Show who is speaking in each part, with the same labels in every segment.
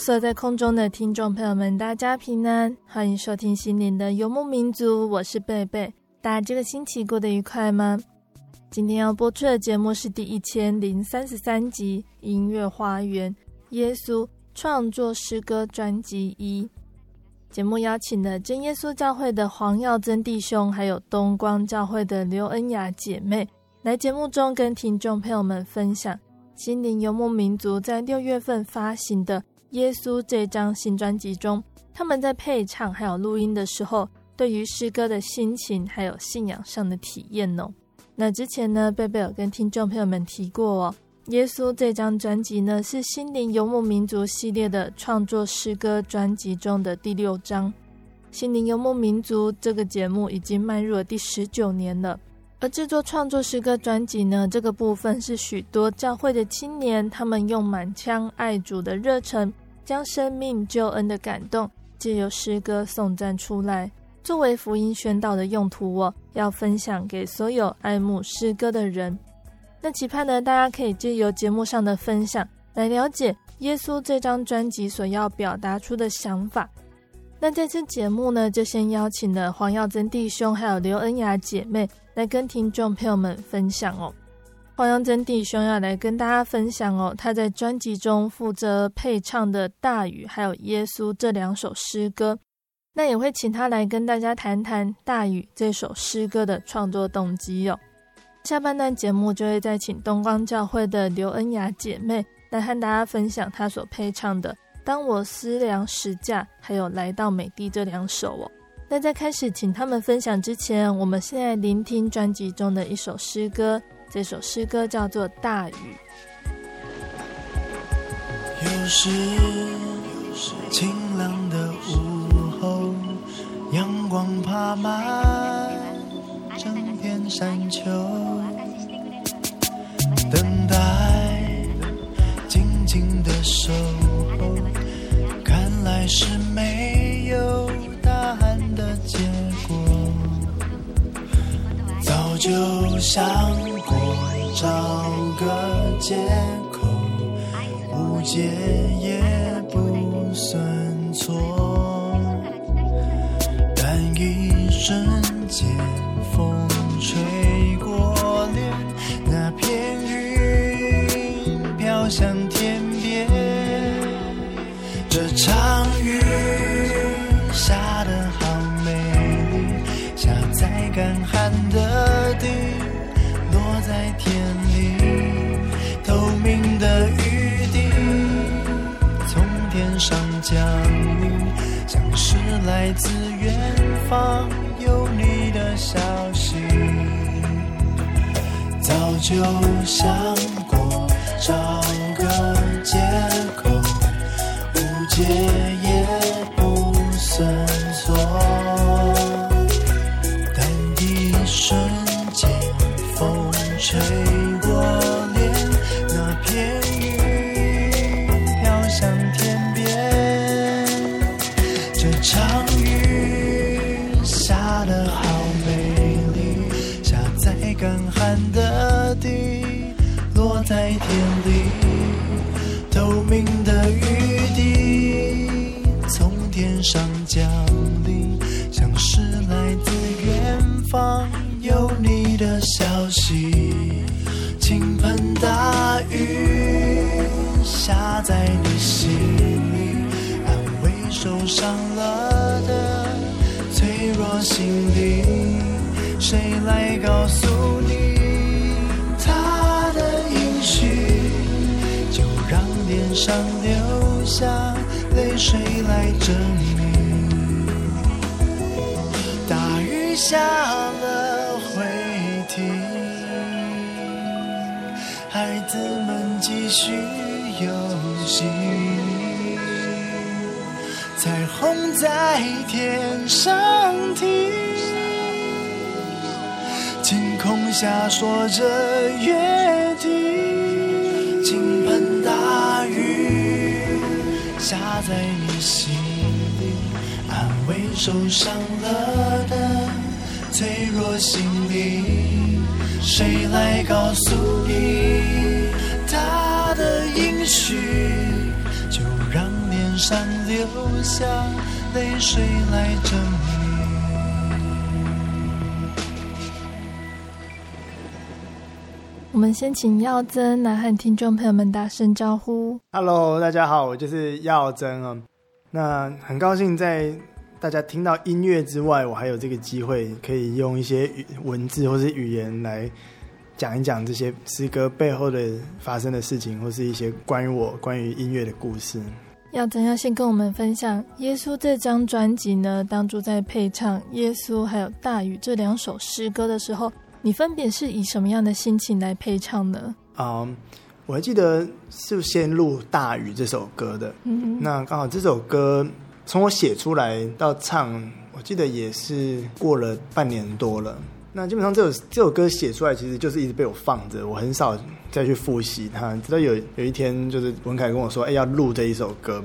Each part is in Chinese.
Speaker 1: Hello，所在空中的听众朋友们，大家平安，欢迎收听心灵的游牧民族，我是贝贝。大家这个星期过得愉快吗？今天要播出的节目是第一千零三十三集《音乐花园》耶稣创作诗歌专辑一。节目邀请了真耶稣教会的黄耀增弟兄，还有东光教会的刘恩雅姐妹，来节目中跟听众朋友们分享。心灵游牧民族在六月份发行的《耶稣》这张新专辑中，他们在配唱还有录音的时候，对于诗歌的心情还有信仰上的体验哦。那之前呢，贝贝有跟听众朋友们提过哦，《耶稣》这张专辑呢是心灵游牧民族系列的创作诗歌专辑中的第六张。心灵游牧民族这个节目已经迈入了第十九年了。而制作创作诗歌专辑呢，这个部分是许多教会的青年，他们用满腔爱主的热忱，将生命救恩的感动，借由诗歌颂赞出来，作为福音宣道的用途。我要分享给所有爱慕诗歌的人。那期盼呢，大家可以借由节目上的分享，来了解耶稣这张专辑所要表达出的想法。那这次节目呢，就先邀请了黄耀珍弟兄，还有刘恩雅姐妹。来跟听众朋友们分享哦，黄洋真弟兄要来跟大家分享哦，他在专辑中负责配唱的《大雨》还有《耶稣》这两首诗歌，那也会请他来跟大家谈谈《大雨》这首诗歌的创作动机哦。下半段节目就会再请东光教会的刘恩雅姐妹来和大家分享她所配唱的《当我思量时价》还有《来到美地》这两首哦。那在开始请他们分享之前，我们现在聆听专辑中的一首诗歌。这首诗歌叫做《大雨》。
Speaker 2: 有时晴朗的午后，阳光爬满整片山丘，借口，误解。来自远方有你的消息。早就想从天上大雨下了。孩子们继续游戏，彩虹在天上停，晴空下说着约定，倾盆大雨下在你心里，安慰受伤了的脆弱心灵。谁来告诉你他的应许？就让脸上流下泪水来证明。
Speaker 1: 我们先请耀增来和听众朋友们打声招呼。
Speaker 3: Hello，大家好，我就是耀增哦。那很高兴在。大家听到音乐之外，我还有这个机会，可以用一些语文字或是语言来讲一讲这些诗歌背后的发生的事情，或是一些关于我、关于音乐的故事。
Speaker 1: 耀增要先跟我们分享《耶稣》这张专辑呢？当初在配唱《耶稣》还有《大雨》这两首诗歌的时候，你分别是以什么样的心情来配唱呢？
Speaker 3: 啊、um，我还记得是先录《大雨》这首歌的。嗯，那刚好这首歌。从我写出来到唱，我记得也是过了半年多了。那基本上这首这首歌写出来，其实就是一直被我放着，我很少再去复习它。直到有有一天，就是文凯跟我说：“哎，要录这一首歌。”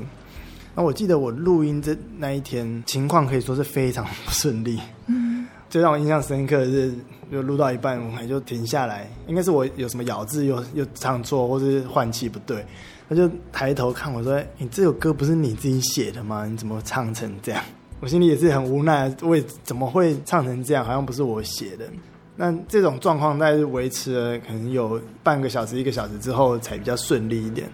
Speaker 3: 那我记得我录音这那一天，情况可以说是非常不顺利。嗯，最让我印象深刻的是，就录到一半，文凯就停下来，应该是我有什么咬字又又唱错，或是换气不对。他就抬头看我说：“你这首歌不是你自己写的吗？你怎么唱成这样？”我心里也是很无奈，我怎么会唱成这样？好像不是我写的。那这种状况在维持了可能有半个小时、一个小时之后才比较顺利一点。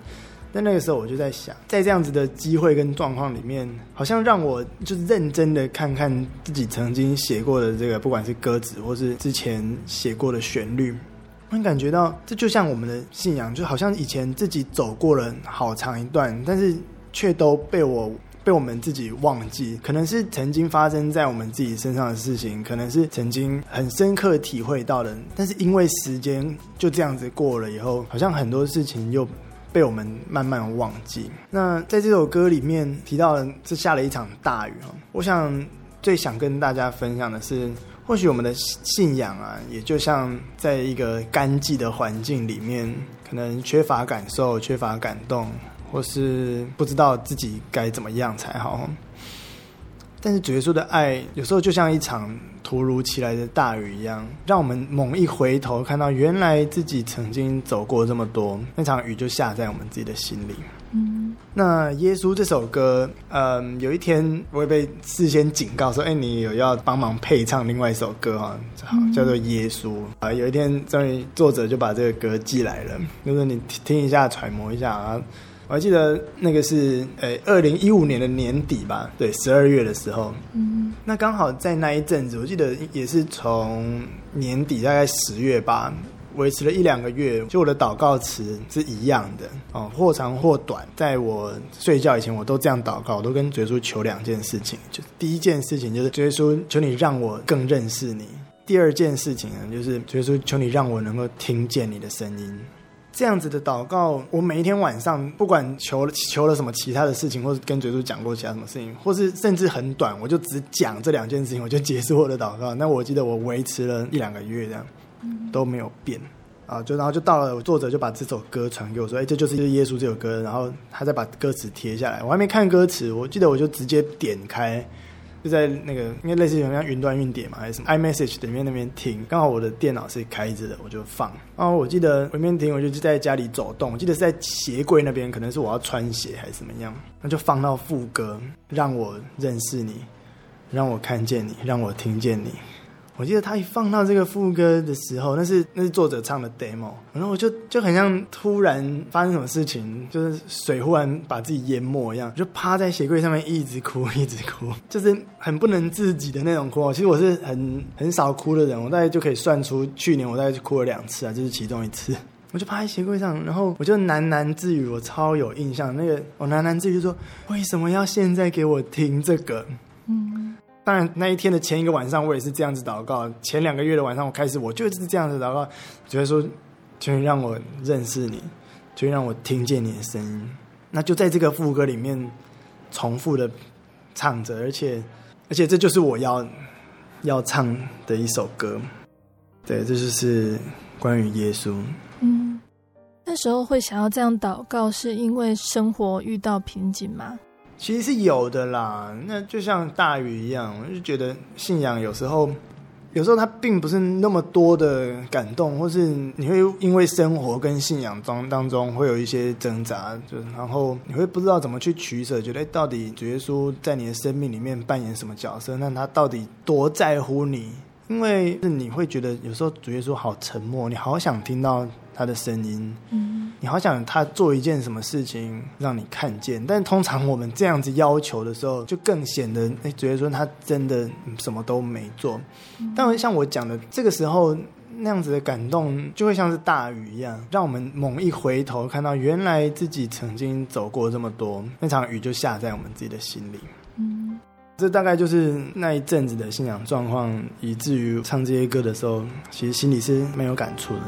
Speaker 3: 但那个时候我就在想，在这样子的机会跟状况里面，好像让我就认真的看看自己曾经写过的这个，不管是歌词或是之前写过的旋律。我感觉到，这就像我们的信仰，就好像以前自己走过了好长一段，但是却都被我被我们自己忘记。可能是曾经发生在我们自己身上的事情，可能是曾经很深刻体会到的，但是因为时间就这样子过了以后，好像很多事情又被我们慢慢忘记。那在这首歌里面提到了，是下了一场大雨。我想最想跟大家分享的是。或许我们的信仰啊，也就像在一个干寂的环境里面，可能缺乏感受、缺乏感动，或是不知道自己该怎么样才好。但是主耶稣的爱，有时候就像一场突如其来的大雨一样，让我们猛一回头，看到原来自己曾经走过这么多，那场雨就下在我们自己的心里。嗯，那耶稣这首歌，嗯，有一天我会被事先警告说，哎，你有要帮忙配唱另外一首歌哈，好，叫做《耶稣》啊。有一天终于作者就把这个歌寄来了，就是你听一下，揣摩一下啊。我还记得那个是呃二零一五年的年底吧，对，十二月的时候，嗯，那刚好在那一阵子，我记得也是从年底大概十月吧。维持了一两个月，就我的祷告词是一样的哦，或长或短。在我睡觉以前，我都这样祷告，我都跟耶稣求两件事情。就第一件事情就是耶稣，求你让我更认识你；第二件事情呢，就是耶稣，求你让我能够听见你的声音。这样子的祷告，我每一天晚上不管求了求了什么其他的事情，或是跟耶稣讲过其他什么事情，或是甚至很短，我就只讲这两件事情，我就结束我的祷告。那我记得我维持了一两个月这样。都没有变，啊，就然后就到了，作者就把这首歌传给我说，哎，这就是耶稣这首歌，然后他再把歌词贴下来。我还没看歌词，我记得我就直接点开，就在那个应该类似于像云端运点嘛，还是什么 iMessage 里面那边听。刚好我的电脑是开着的，我就放。然后我记得我一边听，我就在家里走动，我记得是在鞋柜那边，可能是我要穿鞋还是怎么样，那就放到副歌，让我认识你，让我看见你，让我听见你。我记得他一放到这个副歌的时候，那是那是作者唱的 demo，然后我就就很像突然发生什么事情，就是水忽然把自己淹没一样，就趴在鞋柜上面一直哭 一直哭，就是很不能自己的那种哭。其实我是很很少哭的人，我大概就可以算出去年我大概就哭了两次啊，就是其中一次。我就趴在鞋柜上，然后我就喃喃自语，我超有印象。那个我喃喃自语就说：“为什么要现在给我听这个？”当然，那一天的前一个晚上，我也是这样子祷告。前两个月的晚上，我开始我就是这样子祷告，觉得说，就会让我认识你，就会让我听见你的声音。那就在这个副歌里面重复的唱着，而且，而且这就是我要要唱的一首歌。对，这就是关于耶稣。
Speaker 1: 嗯，那时候会想要这样祷告，是因为生活遇到瓶颈吗？
Speaker 3: 其实是有的啦，那就像大雨一样，我就觉得信仰有时候，有时候它并不是那么多的感动，或是你会因为生活跟信仰中当中会有一些挣扎，就然后你会不知道怎么去取舍，觉得到底主耶稣在你的生命里面扮演什么角色？那他到底多在乎你？因为是你会觉得有时候主耶稣好沉默，你好想听到他的声音。嗯。你好想他做一件什么事情让你看见，但通常我们这样子要求的时候，就更显得哎，觉得说他真的什么都没做。但像我讲的，这个时候那样子的感动，就会像是大雨一样，让我们猛一回头，看到原来自己曾经走过这么多，那场雨就下在我们自己的心里。嗯，这大概就是那一阵子的信仰状况，以至于唱这些歌的时候，其实心里是没有感触的。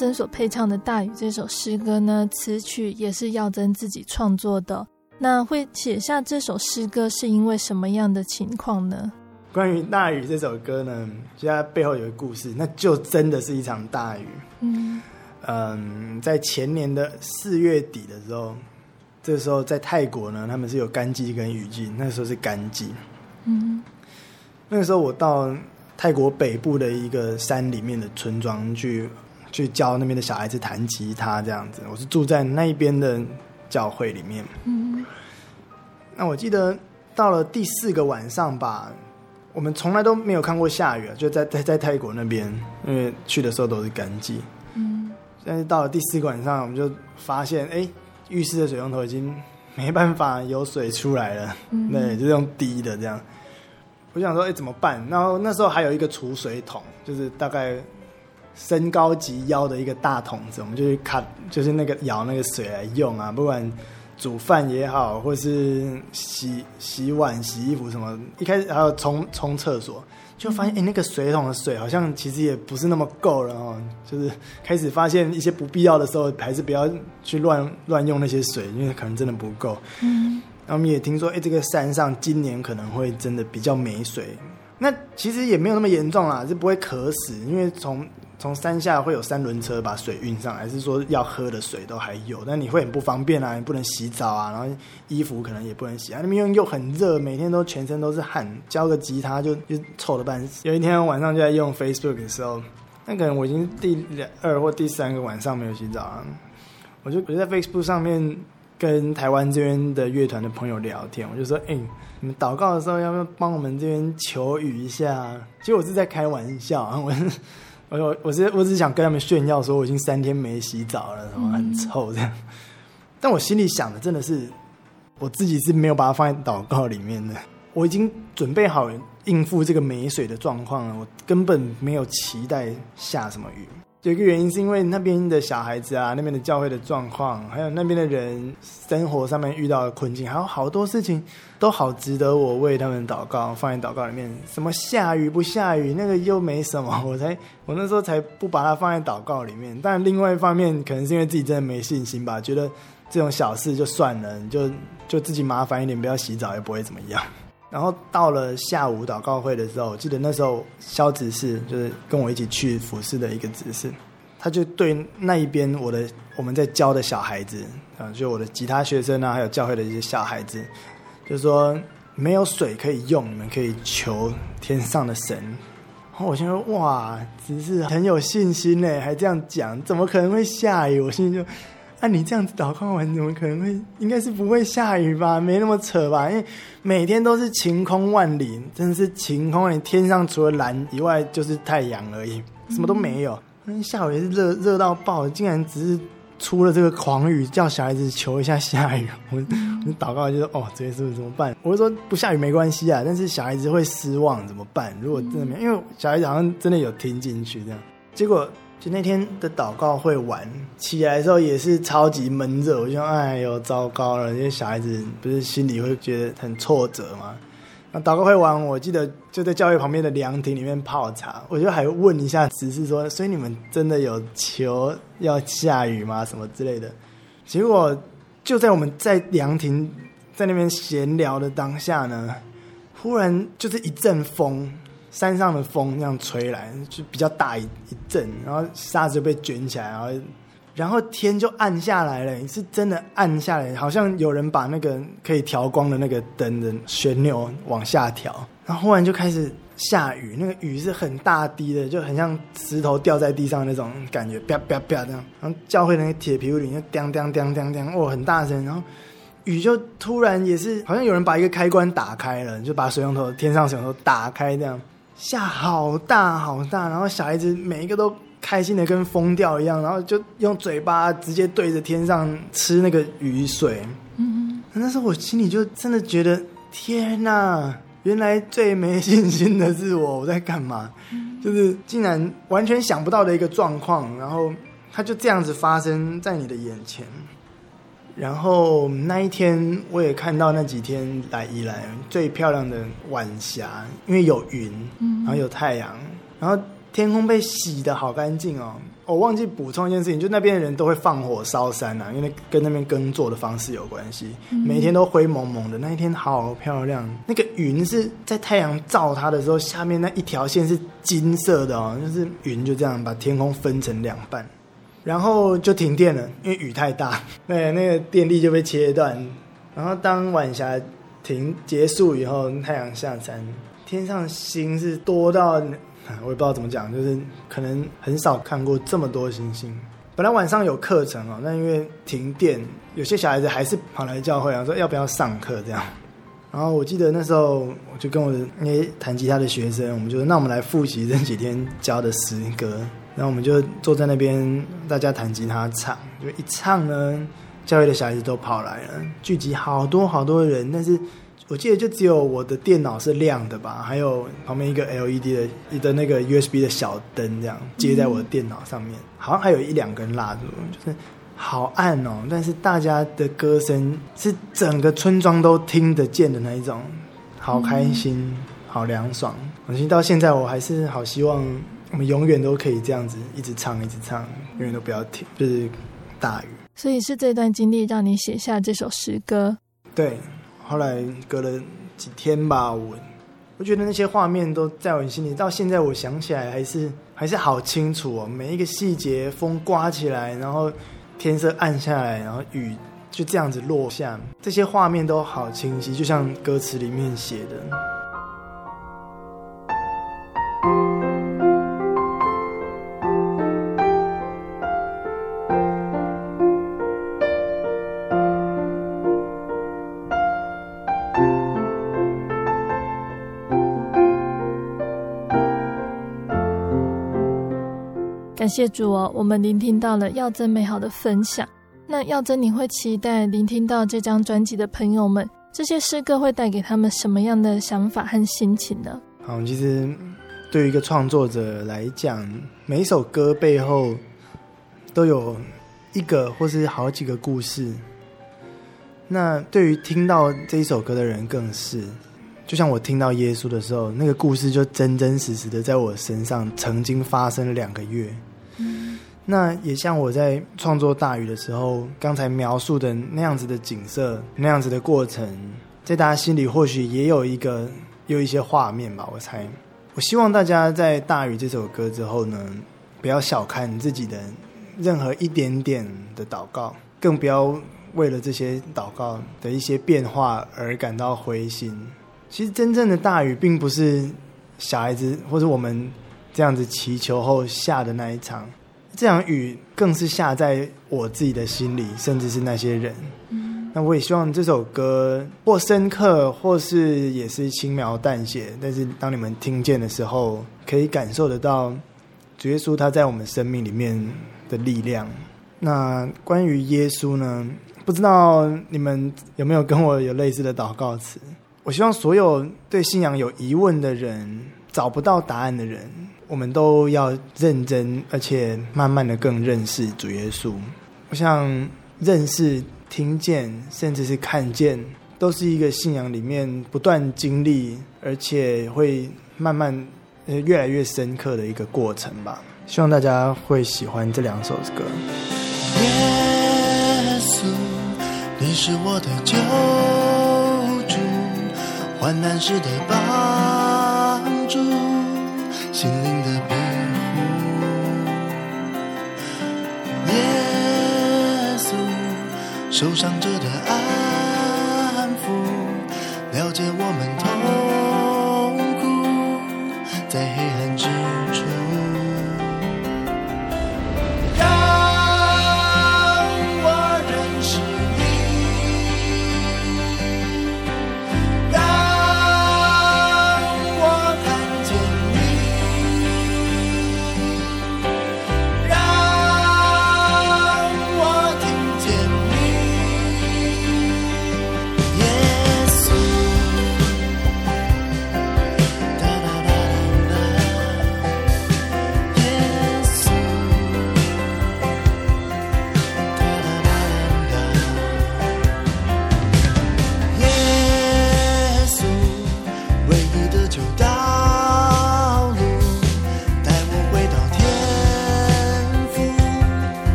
Speaker 1: 耀珍所配唱的《大雨》这首诗歌呢，词曲也是耀珍自己创作的。那会写下这首诗歌是因为什么样的情况呢？
Speaker 3: 关于《大雨》这首歌呢，其实它背后有一个故事，那就真的是一场大雨。嗯嗯，在前年的四月底的时候，这个时候在泰国呢，他们是有干季跟雨季，那时候是干季。嗯，那个时候我到泰国北部的一个山里面的村庄去。去教那边的小孩子弹吉他，这样子。我是住在那边的教会里面。嗯。那我记得到了第四个晚上吧，我们从来都没有看过下雨，就在在在泰国那边，因为去的时候都是干季。嗯。但是到了第四个晚上，我们就发现，哎，浴室的水龙头已经没办法有水出来了。嗯。对，就是用滴的这样。我想说，哎，怎么办？然后那时候还有一个储水桶，就是大概。身高及腰的一个大桶子，我们就去卡，就是那个舀那个水来用啊，不管煮饭也好，或是洗洗碗、洗衣服什么。一开始还有冲冲厕所，就发现哎、欸，那个水桶的水好像其实也不是那么够了哦。就是开始发现一些不必要的时候，还是不要去乱乱用那些水，因为可能真的不够。嗯，然后我们也听说，哎、欸，这个山上今年可能会真的比较没水。那其实也没有那么严重啦，是不会渴死，因为从从山下会有三轮车把水运上来，还是说要喝的水都还有，但你会很不方便啊，你不能洗澡啊，然后衣服可能也不能洗啊，那边又很热，每天都全身都是汗，教个吉他就就臭的半死。有一天晚上就在用 Facebook 的时候，那可能我已经第二或第三个晚上没有洗澡啊，我就我就在 Facebook 上面跟台湾这边的乐团的朋友聊天，我就说，哎、你们祷告的时候要不要帮我们这边求雨一下？其实我是在开玩笑啊，我。我我只我只是想跟他们炫耀，说我已经三天没洗澡了，然后很臭这样。但我心里想的真的是，我自己是没有把它放在祷告里面的。我已经准备好应付这个没水的状况了，我根本没有期待下什么雨。有一个原因是因为那边的小孩子啊，那边的教会的状况，还有那边的人生活上面遇到的困境，还有好多事情都好值得我为他们祷告，放在祷告里面。什么下雨不下雨，那个又没什么，我才我那时候才不把它放在祷告里面。但另外一方面，可能是因为自己真的没信心吧，觉得这种小事就算了，就就自己麻烦一点，不要洗澡也不会怎么样。然后到了下午祷告会的时候，我记得那时候肖执事就是跟我一起去服侍的一个执事，他就对那一边我的我们在教的小孩子啊，就我的吉他学生啊，还有教会的一些小孩子，就说没有水可以用，你们可以求天上的神。然后我心说哇，执事很有信心呢，还这样讲，怎么可能会下雨？我心里就。那、你这样子祷告完，怎么可能会？应该是不会下雨吧？没那么扯吧？因为每天都是晴空万里，真的是晴空万里，天上除了蓝以外就是太阳而已，什么都没有。那下午也是热热到爆，竟然只是出了这个狂雨，叫小孩子求一下下雨。我我祷告就说：“哦，这些是不是怎么办？”我就说：“不下雨没关系啊，但是小孩子会失望，怎么办？如果真的没有，因为小孩子好像真的有听进去这样，结果。”就那天的祷告会完起来的时候也是超级闷热，我就哎呦糟糕了，因为小孩子不是心里会觉得很挫折吗？那祷告会完，我记得就在教会旁边的凉亭里面泡茶，我就还问一下执事说，所以你们真的有求要下雨吗？什么之类的？结果就在我们在凉亭在那边闲聊的当下呢，忽然就是一阵风。山上的风那样吹来，就比较大一一阵，然后沙子就被卷起来，然后然后天就暗下来了，是真的暗下来，好像有人把那个可以调光的那个灯的旋钮往下调，然后忽然就开始下雨，那个雨是很大滴的，就很像石头掉在地上那种感觉，啪啪啪这样，然后教会那个铁皮屋里就 叮叮叮叮叮，哇，很大声，然后雨就突然也是好像有人把一个开关打开了，就把水龙头天上水龙头打开这样。下好大好大，然后小孩子每一个都开心的跟疯掉一样，然后就用嘴巴直接对着天上吃那个雨水。嗯哼，那时候我心里就真的觉得，天哪！原来最没信心的是我，我在干嘛？就是竟然完全想不到的一个状况，然后它就这样子发生在你的眼前。然后那一天，我也看到那几天来宜兰最漂亮的晚霞，因为有云，然后有太阳，然后天空被洗的好干净哦。我忘记补充一件事情，就那边的人都会放火烧山呐、啊，因为跟那边耕作的方式有关系。每天都灰蒙蒙的，那一天好漂亮。那个云是在太阳照它的时候，下面那一条线是金色的哦，就是云就这样把天空分成两半。然后就停电了，因为雨太大，对，那个电力就被切断。然后当晚霞停结束以后，太阳下山，天上星是多到我也不知道怎么讲，就是可能很少看过这么多星星。本来晚上有课程哦，那因为停电，有些小孩子还是跑来教会啊，说要不要上课这样。然后我记得那时候，我就跟我的那些弹吉他的学生，我们就说，那我们来复习这几天教的诗歌。然后我们就坐在那边，大家弹吉他唱，就一唱呢，教会的小孩子都跑来了，聚集好多好多人。但是我记得就只有我的电脑是亮的吧，还有旁边一个 LED 的的那个 USB 的小灯这样接在我的电脑上面，好像还有一两根蜡烛，就是好暗哦。但是大家的歌声是整个村庄都听得见的那一种，好开心，好凉爽。其实到现在我还是好希望。我们永远都可以这样子一直唱，一直唱，永远都不要停，就是大雨。
Speaker 1: 所以是这段经历让你写下这首诗歌。
Speaker 3: 对，后来隔了几天吧，我我觉得那些画面都在我心里，到现在我想起来还是还是好清楚哦，每一个细节，风刮起来，然后天色暗下来，然后雨就这样子落下，这些画面都好清晰，就像歌词里面写的。
Speaker 1: 感谢主哦，我们聆听到了耀真美好的分享。那耀真，你会期待聆听到这张专辑的朋友们这些诗歌会带给他们什么样的想法和心情呢？
Speaker 3: 好，其实对于一个创作者来讲，每一首歌背后都有一个或是好几个故事。那对于听到这一首歌的人，更是就像我听到耶稣的时候，那个故事就真真实实的在我身上曾经发生了两个月。那也像我在创作大雨的时候，刚才描述的那样子的景色，那样子的过程，在大家心里或许也有一个有一些画面吧。我猜，我希望大家在大雨这首歌之后呢，不要小看自己的任何一点点的祷告，更不要。为了这些祷告的一些变化而感到灰心。其实真正的大雨，并不是小孩子或者我们这样子祈求后下的那一场。这场雨更是下在我自己的心里，甚至是那些人。嗯。那我也希望这首歌或深刻，或是也是轻描淡写，但是当你们听见的时候，可以感受得到主耶稣他在我们生命里面的力量。那关于耶稣呢？不知道你们有没有跟我有类似的祷告词？我希望所有对信仰有疑问的人、找不到答案的人，我们都要认真，而且慢慢的更认识主耶稣。我想认识、听见，甚至是看见，都是一个信仰里面不断经历，而且会慢慢越来越深刻的一个过程吧。希望大家会喜欢这两首歌。
Speaker 4: 耶稣。你是我的救主，患难时的帮受
Speaker 2: 伤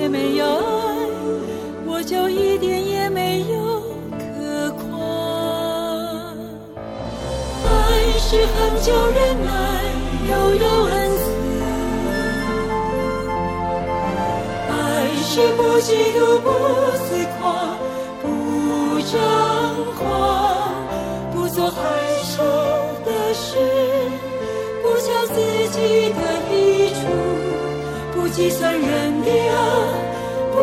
Speaker 5: 也没有爱，我就一点
Speaker 6: 也没有可夸。爱是恒久忍耐，又有恩慈。爱是不嫉妒，不自夸，不张狂，不做害羞
Speaker 5: 的
Speaker 6: 事，不求自己的。计算人的恶，不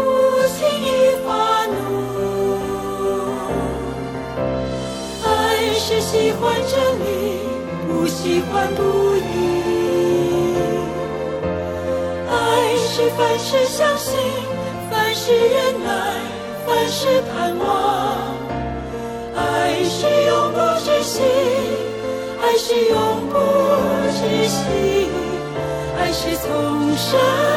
Speaker 6: 轻易发怒。爱是喜欢真理，不喜欢不义。爱是凡事相信，凡事忍耐，凡事盼望。爱是永不止息，爱是永不止息，爱是从善。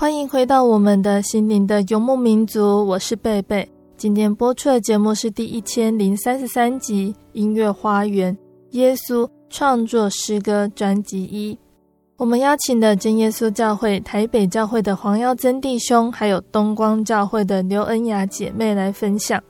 Speaker 1: 欢迎回到我们的心灵的游牧民族，我是贝贝。今天播出的节目是第一千零三十三集《音乐花园》耶稣创作诗歌专辑一。我们邀请的真耶稣教会台北教会的黄耀增弟兄，还有东光教会的刘恩雅姐妹来分享。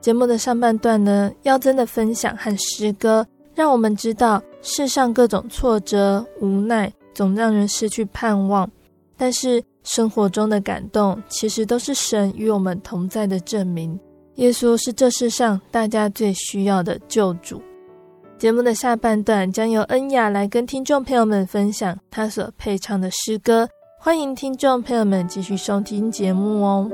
Speaker 1: 节目的上半段呢，耀增的分享和诗歌，让我们知道世上各种挫折、无奈，总让人失去盼望，但是，生活中的感动，其实都是神与我们同在的证明。耶稣是这世上大家最需要的救主。节目的下半段将由恩雅来跟听众朋友们分享她所配唱的诗歌，欢迎听众朋友们继续收听节目哦。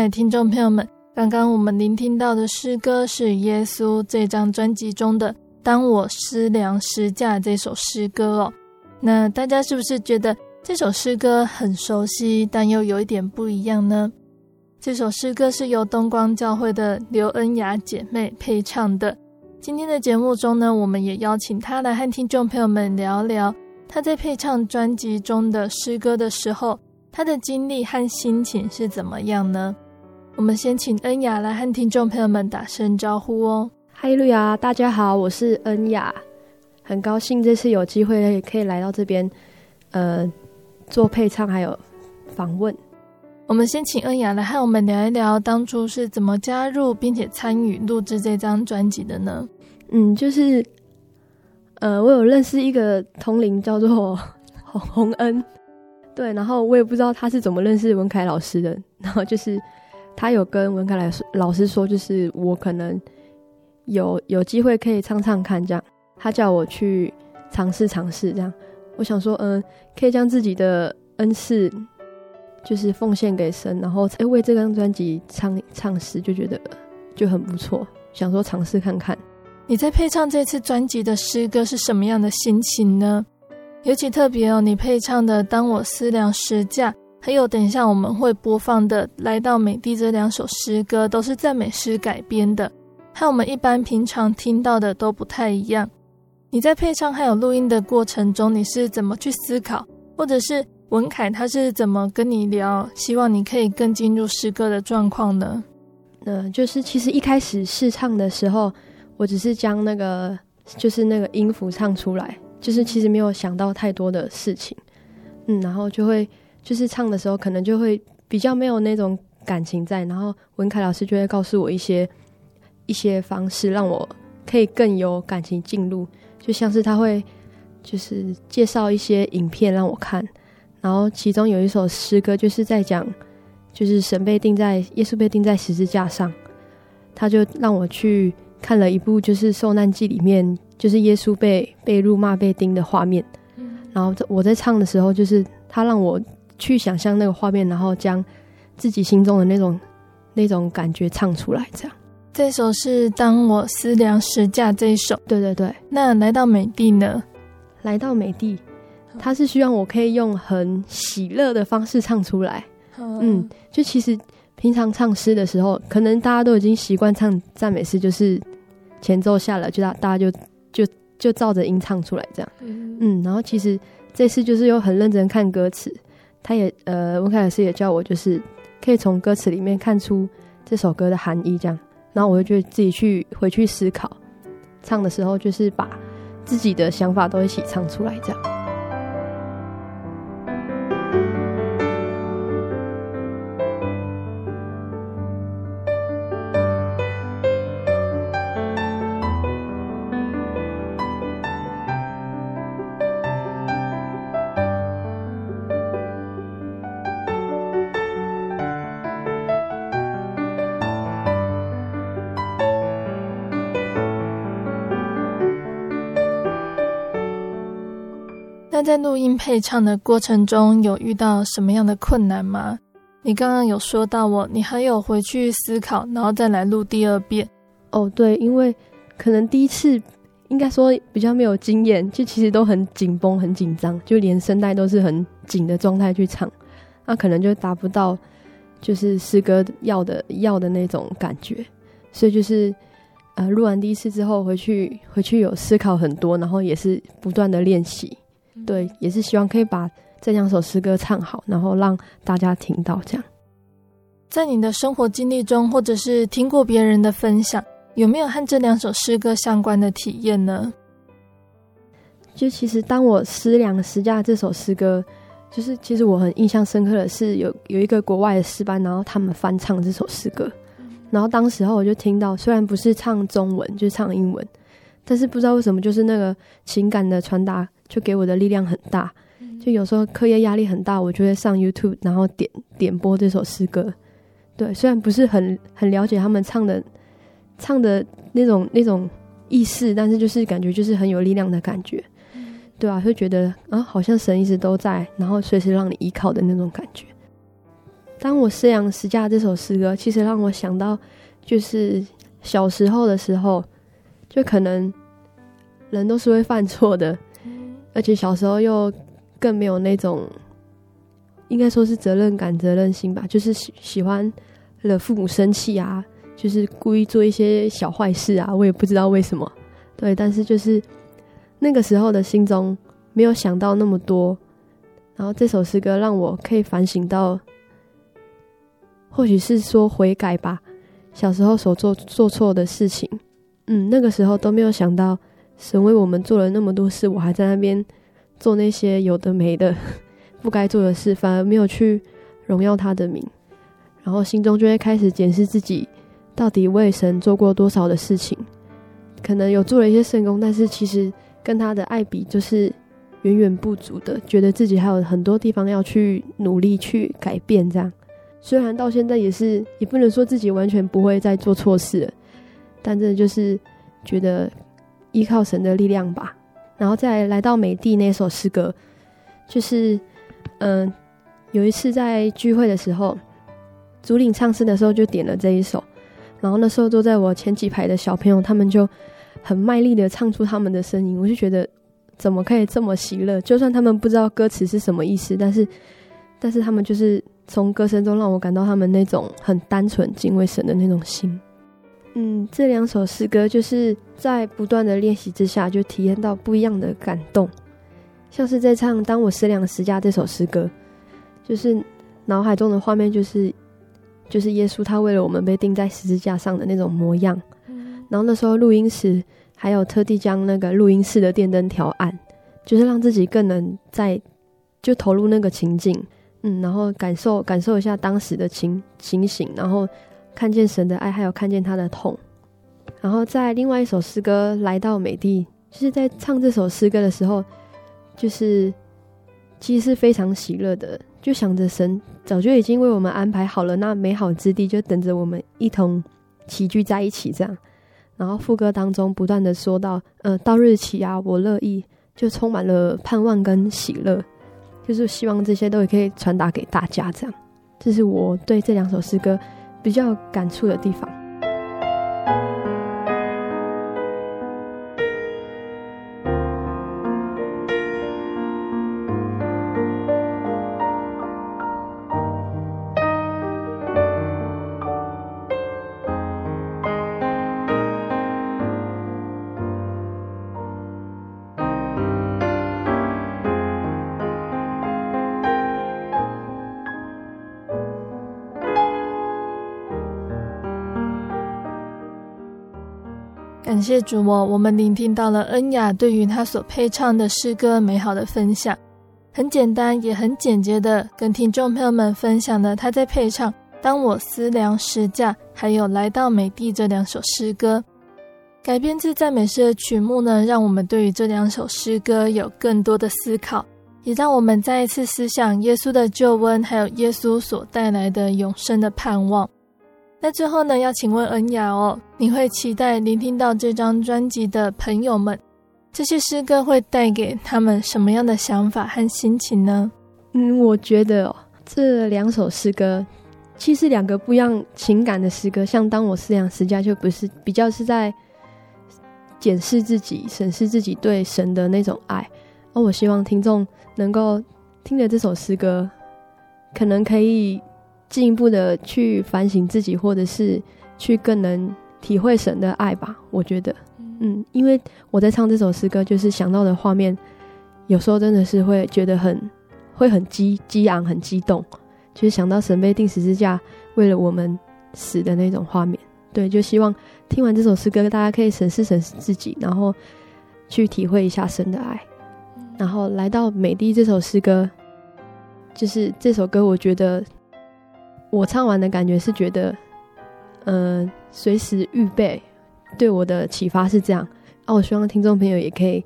Speaker 1: 爱的听众朋友们，刚刚我们聆听到的诗歌是耶稣这张专辑中的《当我思量十架》这首诗歌哦。那大家是不是觉得这首诗歌很熟悉，但又有一点不一样呢？这首诗歌是由东光教会的刘恩雅姐妹配唱的。今天的节目中呢，我们也邀请她来和听众朋友们聊聊她在配唱专辑中的诗歌的时候，她的经历和心情是怎么样呢？我们先请恩雅来和听众朋友们打声招呼哦。
Speaker 7: 哈利路亚，大家好，我是恩雅，很高兴这次有机会也可以来到这边，呃，做配唱还有访问。
Speaker 1: 我们先请恩雅来和我们聊一聊当初是怎么加入并且参与录制这张专辑的呢？
Speaker 7: 嗯，就是，呃，我有认识一个同龄叫做 洪洪恩，对，然后我也不知道他是怎么认识文凯老师的，然后就是他有跟文凯老师老师说，就是我可能有有机会可以唱唱看这样，他叫我去尝试尝试这样，我想说，嗯，可以将自己的恩赐。就是奉献给神，然后哎为这张专辑唱唱诗，就觉得就很不错，想说尝试看看。
Speaker 1: 你在配唱这次专辑的诗歌是什么样的心情呢？尤其特别哦，你配唱的《当我思量十架》，还有等一下我们会播放的《来到美的》这两首诗歌，都是赞美诗改编的，和我们一般平常听到的都不太一样。你在配唱还有录音的过程中，你是怎么去思考，或者是？文凯他是怎么跟你聊？希望你可以更进入诗歌的状况呢？
Speaker 7: 呃，就是其实一开始试唱的时候，我只是将那个就是那个音符唱出来，就是其实没有想到太多的事情，嗯，然后就会就是唱的时候可能就会比较没有那种感情在，然后文凯老师就会告诉我一些一些方式，让我可以更有感情进入，就像是他会就是介绍一些影片让我看。然后其中有一首诗歌，就是在讲，就是神被钉在耶稣被钉在十字架上，他就让我去看了一部就是受难记里面，就是耶稣被被辱骂被钉的画面。然后我在唱的时候，就是他让我 去想象那个画面，然后将自己心中的那种那种感觉唱出来。这样，
Speaker 1: 这首是当我思量时价这一首。
Speaker 7: 对对对。
Speaker 1: 那来到美帝呢？
Speaker 7: 来到美帝。他是希望我可以用很喜乐的方式唱出来，嗯，就其实平常唱诗的时候，可能大家都已经习惯唱赞美诗，就是前奏下来，就大大家就就就照着音唱出来这样，嗯，然后其实这次就是有很认真看歌词，他也呃，温凯老师也叫我就是可以从歌词里面看出这首歌的含义这样，然后我就觉得自己去回去思考，唱的时候就是把自己的想法都一起唱出来这
Speaker 1: 样。在录音配唱的过程中，有遇到什么样的困难吗？你刚刚有说到我，你还有回去思考，然后再来录第二遍。
Speaker 7: 哦，对，因为可能第一次应该说比较没有经验，就其实都很紧绷、很紧张，就连声带都是很紧的状态去唱，那可能就达不到就是诗歌要的要的那种感觉，所以就是呃录完第一次之后回去回去有思考很多，然后也是不断的练习。对，也是希望可以把这两首诗歌唱好，然后让大家听到。这样，
Speaker 1: 在你的生活经历中，或者是听过别人的分享，有没有和这两首诗歌相关的体验呢？
Speaker 7: 就其实，当我思量十架这首诗歌，就是其实我很印象深刻的是，有有一个国外的诗班，然后他们翻唱这首诗歌，然后当时候我就听到，虽然不是唱中文，就是唱英文，但是不知道为什么，就是那个情感的传达。就给我的力量很大，就有时候课业压力很大，我就会上 YouTube，然后点点播这首诗歌。对，虽然不是很很了解他们唱的唱的那种那种意思，但是就是感觉就是很有力量的感觉。对啊，会觉得啊，好像神一直都在，然后随时让你依靠的那种感觉。当我思量十架这首诗歌，其实让我想到，就是小时候的时候，就可能人都是会犯错的，而且小时候又更没有那种，应该说是责任感、责任心吧，就是喜喜欢惹父母生气啊，就是故意做一些小坏事啊，我也不知道为什么。对，但是就是那个时候的心中没有想到那么多，然后这首诗歌让我可以反省到，或许是说悔改吧，小时候所做做错的事情，嗯，那个时候都没有想到神为我们做了那么多事，我还在那边做那些有的没的 不该做的事，反而没有去荣耀他的名，然后心中就会开始检视自己到底为神做过多少的事情。可能有做了一些圣工，但是其实跟他的爱比，就是远远不足的。觉得自己还有很多地方要去努力去改变。这样，虽然到现在也是，也不能说自己完全不会再做错事了，但真的就是觉得依靠神的力量吧。然后再来到美地那首诗歌，就是嗯、有一次在聚会的时候，主领唱诗的时候就点了这一首。然后那时候坐在我前几排的小朋友，他们就很卖力的唱出他们的声音，我就觉得怎么可以这么喜乐？就算他们不知道歌词是什么意思，但是但是他们就是从歌声中让我感到他们那种很单纯敬畏神的那种心。嗯，这两首诗歌就是在不断的练习之下，就体验到不一样的感动，像是在唱《当我思量十家》这首诗歌，就是脑海中的画面就是。就是耶稣，他为了我们被钉在十字架上的那种模样。然后那时候录音时，还有特地将那个录音室的电灯调暗，就是让自己更能在就投入那个情境，嗯，然后感受感受一下当时的情情形，然后看见神的爱，还有看见他的痛。然后在另外一首诗歌来到美地，就是在唱这首诗歌的时候，就是其实是非常喜乐的。就想着神早就已经为我们安排好了那美好之地，就等着我们一同齐聚在一起这样。然后副歌当中不断的说到，呃，到日起啊，我乐意，就充满了盼望跟喜乐，就是希望这些都也可以传达给大家这样。这是我对这两首诗歌比较感触的地方。
Speaker 1: 感谢主我，我们聆听到了恩雅对于他所配唱的诗歌美好的分享，很简单也很简洁的跟听众朋友们分享了他在配唱《当我思量十架》还有《来到美地》这两首诗歌。改编自赞美诗的曲目呢，让我们对于这两首诗歌有更多的思考，也让我们再一次思想耶稣的救恩，还有耶稣所带来的永生的盼望。那最后呢，要请问恩雅哦，你会期待聆听到这张专辑的朋友们，这些诗歌会带给他们什么样的想法和心情呢？
Speaker 7: 嗯，我觉得哦，这两首诗歌其实两个不一样情感的诗歌，像当我思量十家就不是比较是在检视自己、审视自己对神的那种爱，而我希望听众能够听着这首诗歌，可能可以。进一步的去反省自己，或者是去更能体会神的爱吧。我觉得，嗯，因为我在唱这首诗歌，就是想到的画面，有时候真的是会觉得很会很激激昂、很激动，就是想到神被钉十字架为了我们死的那种画面。对，就希望听完这首诗歌，大家可以审视审视自己，然后去体会一下神的爱。然后来到美的这首诗歌，就是这首歌，我觉得。我唱完的感觉是觉得，嗯、呃，随时预备，对我的启发是这样。啊，我希望听众朋友也可以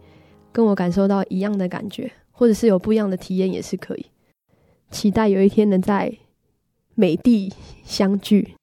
Speaker 7: 跟我感受到一样的感觉，或者是有不一样的体验也是可以。期待有一天能在美地相聚。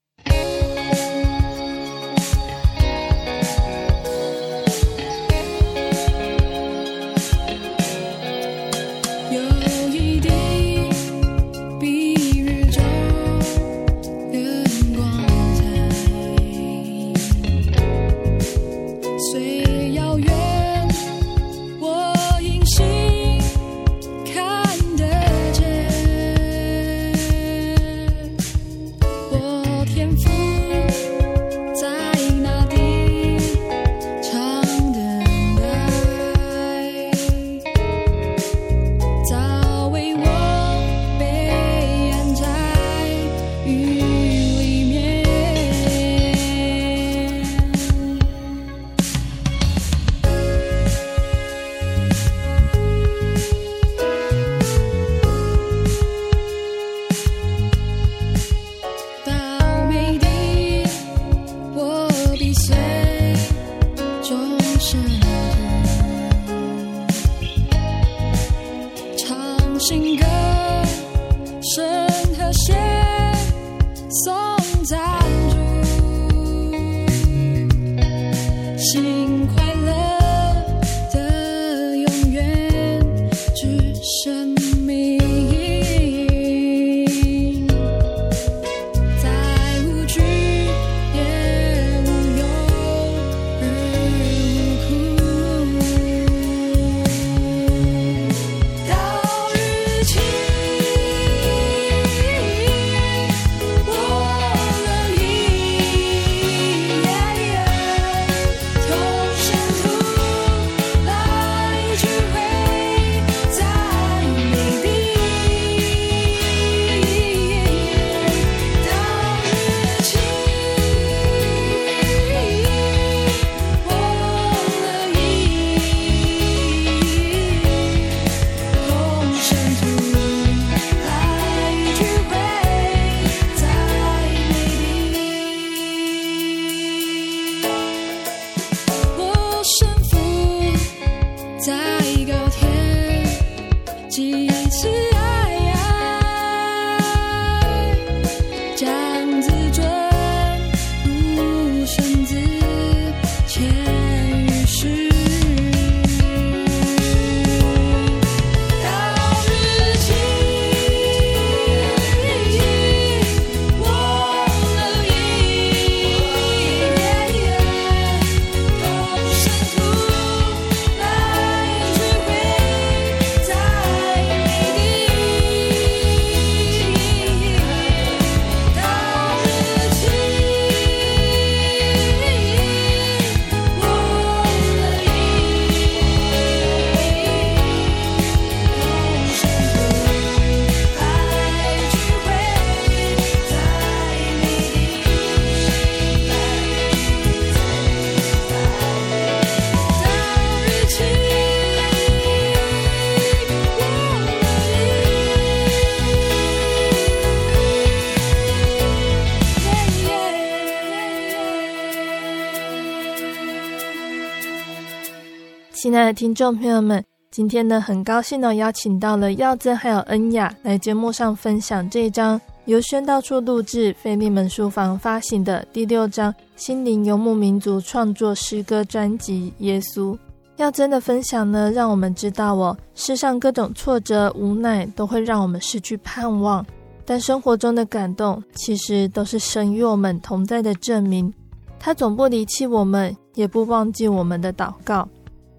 Speaker 1: 亲爱的听众朋友们，今天呢，很高兴呢，邀请到了耀增还有恩雅来节目上分享这一张由宣道处录制、菲利门书房发行的第六张心灵游牧民族创作诗歌专辑《耶稣》。耀增的分享呢，让我们知道哦，世上各种挫折、无奈都会让我们失去盼望，但生活中的感动其实都是神与我们同在的证明。他总不离弃我们，也不忘记我们的祷告。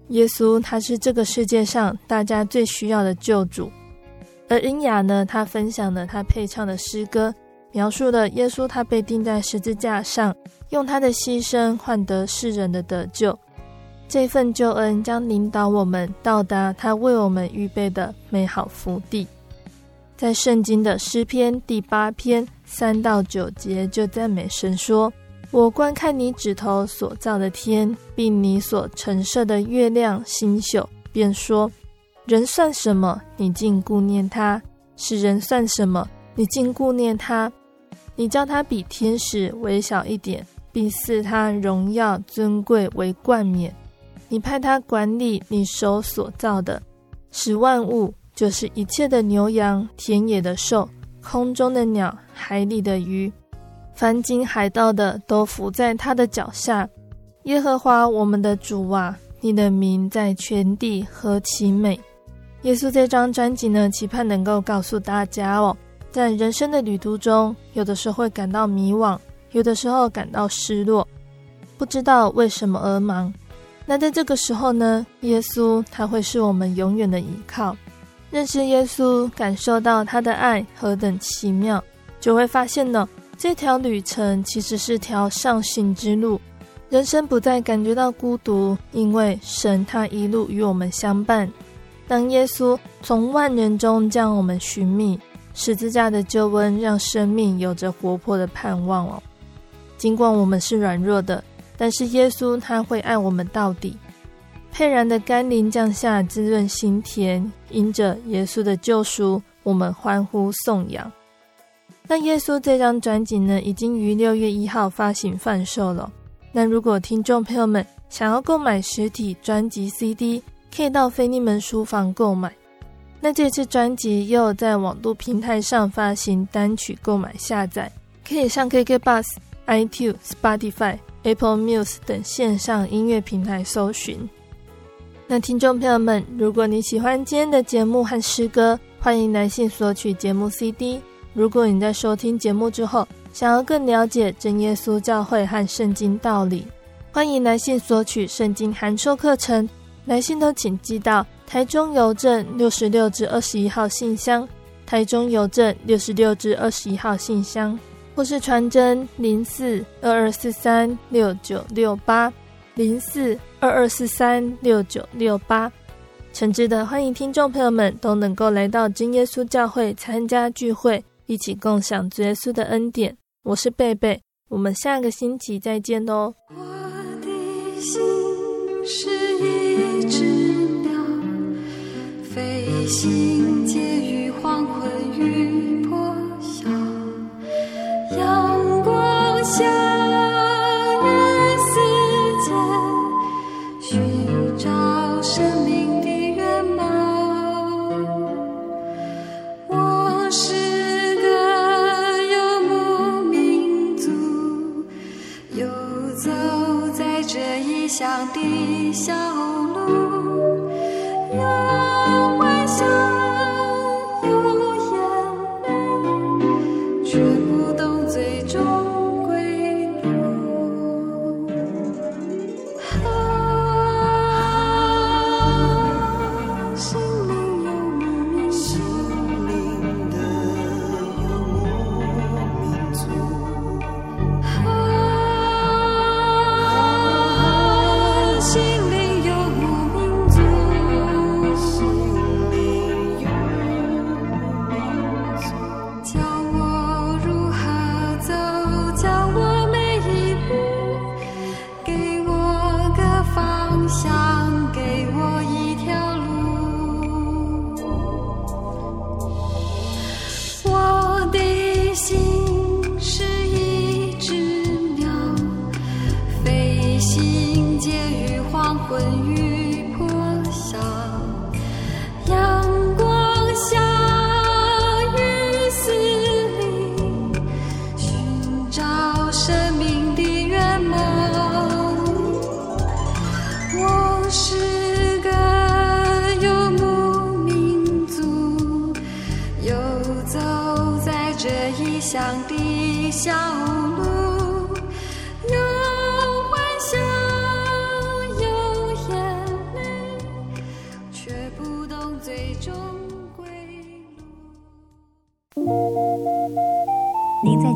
Speaker 1: 耶稣，他是这个世界上大家最需要的救主。而恩雅呢，他分享了他配唱的诗歌，描述了耶稣他被钉在十字架上，用他的牺牲换得世人的得救。这份救恩将领导我们到达他为我们预备的美好福地。在圣经的诗篇第八篇三到九节，就赞美神说。我观看你指头所造的天，并你所陈设的月亮星宿，便说：人算什么？你竟顾念他；使人算什么？你竟顾念他？你叫他比天使微小一点，并赐他荣耀尊贵为冠冕。你派他管理你手所造的，使万物，就是一切的牛羊、田野的兽、空中的鸟、海里的鱼。凡经海盗的都伏在他的脚下。耶和华我们的主啊，你的名在全地何其美！耶稣这张专辑呢，期盼能够告诉大家哦，在人生的旅途中，有的时候会感到迷惘，有的时候感到失落，不知道为什么而忙。那在这个时候呢，耶稣他会是我们永远的依靠。认识耶稣，感受到他的爱何等奇妙，就会发现呢。这条旅程其实是条上行之路，人生不再感觉到孤独，因为神他一路与我们相伴。当耶稣从万人中将我们寻觅，十字架的救恩让生命有着活泼的盼望哦。尽管我们是软弱的，但是耶稣他会爱我们到底。沛然的甘霖降下，滋润心田。因着耶稣的救赎，我们欢呼颂扬。那耶稣这张专辑呢，已经于六月一号发行贩售了。那如果听众朋友们想要购买实体专辑 CD，可以到菲利门书房购买。那这次专辑又在网络平台上发行单曲购买下载，可以上 KKBOX、iTunes、Spotify、Apple Music 等线上音乐平台搜寻。那听众朋友们，如果你喜欢今天的节目和诗歌，欢迎来信索取节目 CD。如果你在收听节目之后，想要更了解真耶稣教会和圣经道理，欢迎来信索取圣经函授课程。来信都请寄到台中邮政六十六至二十一号信箱，台中邮政六十六至二十一号信箱，或是传真零四二二四三六九六八零四二二四三六九六八。诚挚的欢迎听众朋友们都能够来到真耶稣教会参加聚会。一起共享耶稣的恩典。我是贝贝，我们下个星期再见哦。我
Speaker 8: 的心是一只鸟，飞行结于生命的圆满。我是个游牧民族，游走在这异乡的小